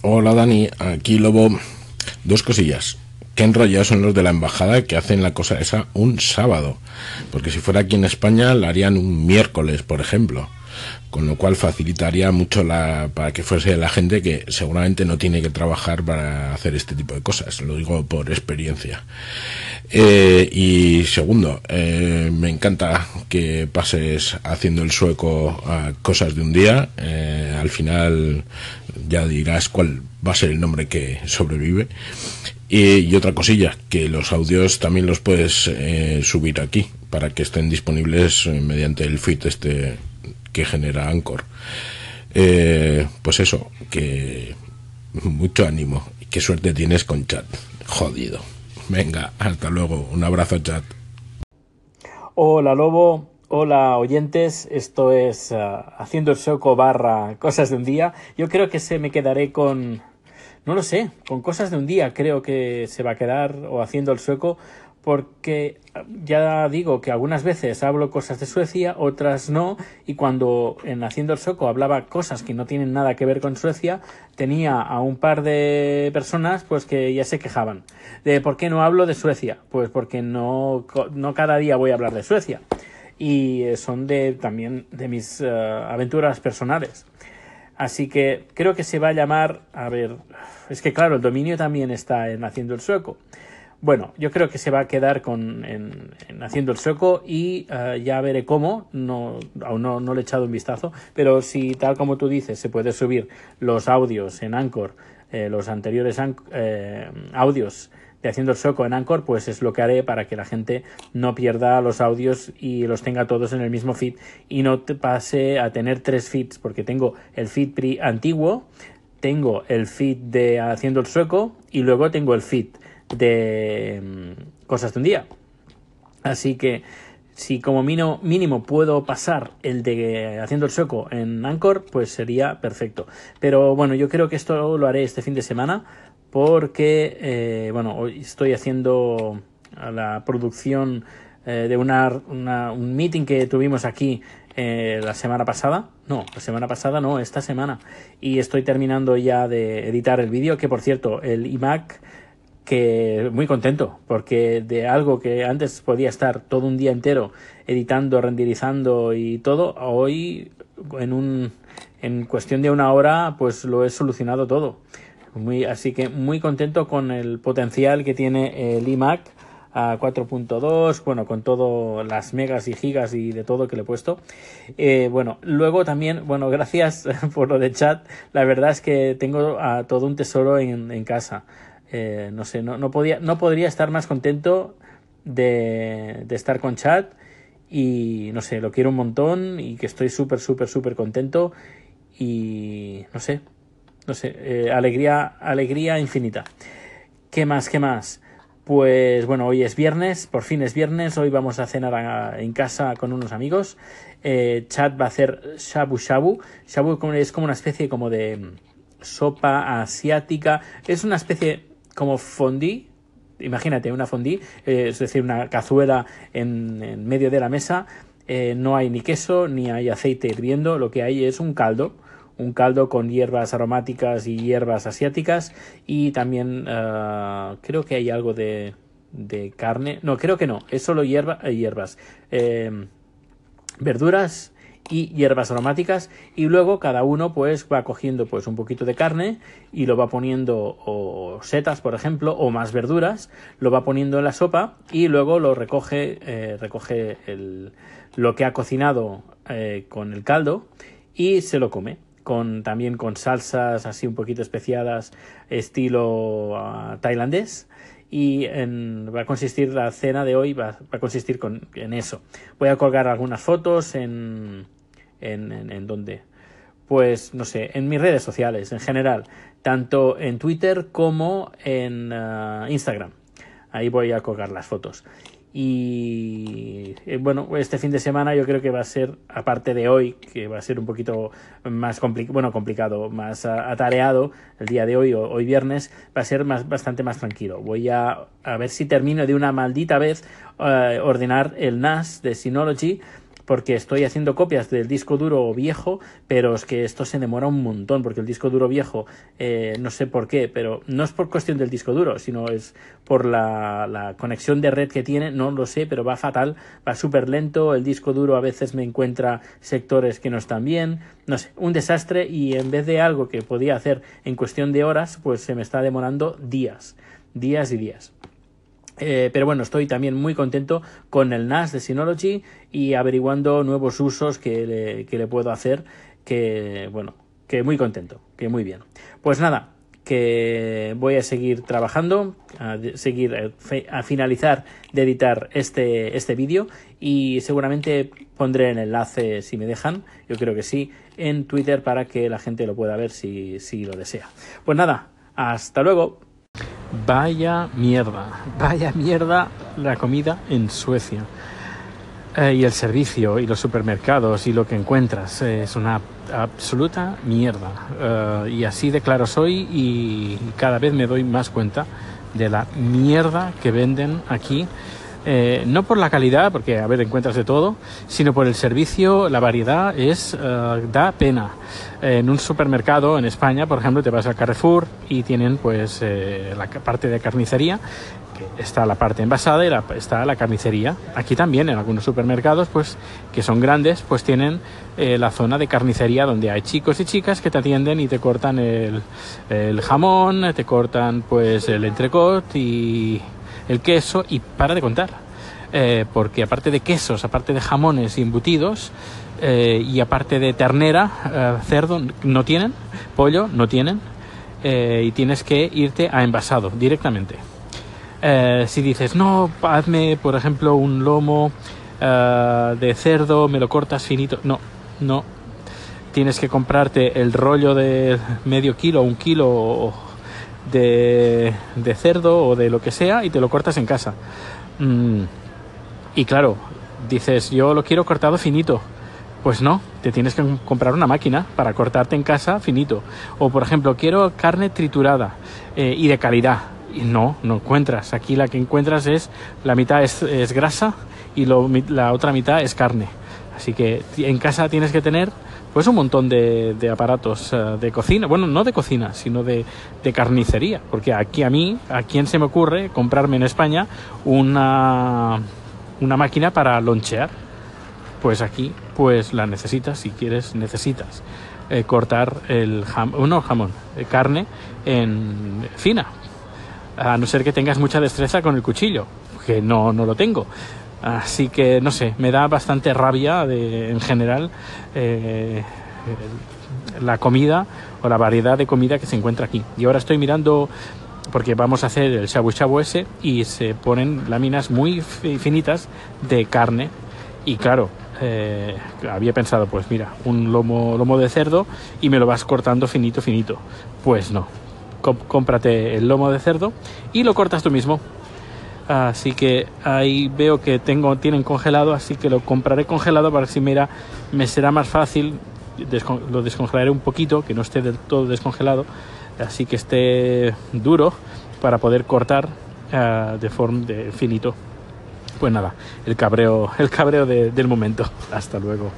Hola Dani, aquí Lobo. Dos cosillas. Qué enrollados son los de la embajada que hacen la cosa esa un sábado. Porque si fuera aquí en España la harían un miércoles, por ejemplo con lo cual facilitaría mucho la, para que fuese la gente que seguramente no tiene que trabajar para hacer este tipo de cosas, lo digo por experiencia. Eh, y segundo, eh, me encanta que pases haciendo el sueco a cosas de un día, eh, al final ya dirás cuál va a ser el nombre que sobrevive. Y, otra cosilla, que los audios también los puedes subir aquí para que estén disponibles mediante el feed este que genera Anchor. Pues eso, que mucho ánimo y qué suerte tienes con chat. Jodido. Venga, hasta luego. Un abrazo, chat. Hola, Lobo. Hola, oyentes. Esto es ah, Haciendo el Soco barra Cosas de un Día. Yo creo que se me quedaré con... No lo sé, con Cosas de un Día creo que se va a quedar o Haciendo el Sueco porque ya digo que algunas veces hablo cosas de Suecia, otras no, y cuando en Haciendo el Soco hablaba cosas que no tienen nada que ver con Suecia, tenía a un par de personas pues que ya se quejaban de por qué no hablo de Suecia, pues porque no, no cada día voy a hablar de Suecia y son de también de mis eh, aventuras personales. Así que creo que se va a llamar, a ver, es que claro, el dominio también está en Haciendo el Sueco. Bueno, yo creo que se va a quedar con, en, haciendo el sueco y eh, ya veré cómo, no, aún no, no, le he echado un vistazo, pero si tal como tú dices se puede subir los audios en Anchor, eh, los anteriores eh, audios de haciendo el sueco en Anchor, pues es lo que haré para que la gente no pierda los audios y los tenga todos en el mismo feed y no te pase a tener tres feeds, porque tengo el feed antiguo, tengo el feed de haciendo el sueco y luego tengo el feed de mm, cosas de un día. Así que si como mínimo, mínimo puedo pasar el de haciendo el sueco en Anchor, pues sería perfecto. Pero bueno, yo creo que esto lo haré este fin de semana porque, eh, bueno, hoy estoy haciendo la producción eh, de una, un meeting que tuvimos aquí eh, la semana pasada. No, la semana pasada no, esta semana. Y estoy terminando ya de editar el vídeo, que por cierto, el iMac que muy contento porque de algo que antes podía estar todo un día entero editando, renderizando y todo, hoy en un en cuestión de una hora pues lo he solucionado todo. Muy, así que muy contento con el potencial que tiene el iMac a 4.2, bueno, con todo las megas y gigas y de todo que le he puesto. Eh, bueno, luego también, bueno, gracias por lo de chat. La verdad es que tengo a todo un tesoro en, en casa. Eh, no sé, no, no, podía, no podría estar más contento de, de, estar con chat y no sé, lo quiero un montón y que estoy súper, súper, súper contento y no sé, no sé, eh, alegría, alegría infinita. ¿Qué más? ¿Qué más? Pues bueno, hoy es viernes, por fin es viernes, hoy vamos a cenar en casa con unos amigos. Eh, chat va a hacer shabu shabu. Shabu es como una especie como de sopa asiática. Es una especie como fondí, imagínate una fondí, eh, es decir, una cazuela en, medio de la mesa, eh, no hay ni queso ni hay aceite hirviendo, lo que hay es un caldo, un caldo con hierbas aromáticas y hierbas asiáticas y también eh, creo que hay algo de, de, carne, no, creo que no, es solo hierba, hierbas, verduras y hierbas aromáticas y luego cada uno pues va cogiendo pues un poquito de carne y lo va poniendo o setas por ejemplo o más verduras lo va poniendo en la sopa y luego lo recoge eh, recoge el, lo que ha cocinado eh, con el caldo y se lo come con también con salsas así un poquito especiadas estilo uh, tailandés y en, va a consistir la cena de hoy va, va a consistir con, en eso. Voy a colgar algunas fotos en en, en, en donde pues no sé, en mis redes sociales en general, tanto en Twitter como en uh, Instagram. Ahí voy a colgar las fotos. Y eh, bueno, este fin de semana yo creo que va a ser, aparte de hoy, que va a ser un poquito más complicado, bueno, complicado, más atareado el día de hoy, o, hoy viernes, va a ser más, bastante más tranquilo. Voy a, a ver si termino de una maldita vez uh, ordenar el NAS de Synology porque estoy haciendo copias del disco duro viejo, pero es que esto se demora un montón, porque el disco duro viejo, eh, no sé por qué, pero no es por cuestión del disco duro, sino es por la, la conexión de red que tiene, no lo sé, pero va fatal, va súper lento, el disco duro a veces me encuentra sectores que no están bien, no sé, un desastre y en vez de algo que podía hacer en cuestión de horas, pues se me está demorando días, días y días. Eh, pero bueno, estoy también muy contento con el NAS de Synology y averiguando nuevos usos que le, que le puedo hacer, que bueno, que muy contento, que muy bien. Pues nada, que voy a seguir trabajando, a seguir a finalizar de editar este, este vídeo y seguramente pondré el enlace si me dejan, yo creo que sí, en Twitter para que la gente lo pueda ver si, si lo desea. Pues nada, hasta luego. Vaya mierda, vaya mierda la comida en Suecia. Eh, y el servicio y los supermercados y lo que encuentras eh, es una absoluta mierda. Eh, y así de claro soy y cada vez me doy más cuenta de la mierda que venden aquí eh, no por la calidad, porque a ver, encuentras de todo, sino por el servicio, la variedad es eh, da pena. en un supermercado en España, por ejemplo, te vas al Carrefour y tienen pues eh, la parte de carnicería, que está la parte envasada y está la carnicería. Aquí también en algunos supermercados, pues que son grandes, pues tienen la zona de carnicería donde hay chicos y chicas que te atienden y te cortan el, el jamón, te cortan pues el entrecot y el queso y para de contar. Eh, porque aparte de quesos, aparte de jamones y embutidos, eh, y aparte de ternera, eh, cerdo, no tienen, pollo, no tienen, y tienes que irte a envasado directamente. si dices, no, hazme, por ejemplo, un lomo de cerdo, me lo cortas finito, no, no. Tienes que comprarte el rollo de medio kilo, un kilo de, cerdo o de lo que sea y te lo cortas en casa. Mm, y claro, dices, yo lo quiero cortado finito. Pues no, te tienes que comprar una máquina para cortarte en casa finito. O por ejemplo, quiero carne triturada eh, y de calidad. Y no, no encuentras. Aquí la que encuentras es la mitad es, grasa y la otra mitad es carne. Así que en casa tienes que tener pues un montón de, aparatos eh, de cocina, bueno, no de cocina, sino de, carnicería, porque aquí a mí, ¿a quién se me ocurre comprarme en España una, una máquina para lonchear? Pues aquí, pues la necesitas, si quieres, necesitas eh, cortar el jamón, no jamón, eh, carne en fina, a no ser que tengas mucha destreza con el cuchillo, que no, no lo tengo. Así que no sé, me da bastante rabia de, en general eh, la comida o la variedad de comida que se encuentra aquí. Y ahora estoy mirando porque vamos a hacer el shabu shabu ese y se ponen láminas muy finitas de carne. Y claro eh, había pensado pues mira un lomo lomo de cerdo y me lo vas cortando finito finito. Pues no. Cómprate el lomo de cerdo y lo cortas tú mismo Así que ahí veo que tengo, tienen congelado, así que lo compraré congelado para si mira, me será más fácil. lo descongelaré un poquito, que no esté del todo descongelado, así que esté duro para poder cortar uh, de forma de finito. Pues nada, el cabreo, el cabreo de, del momento. Hasta luego.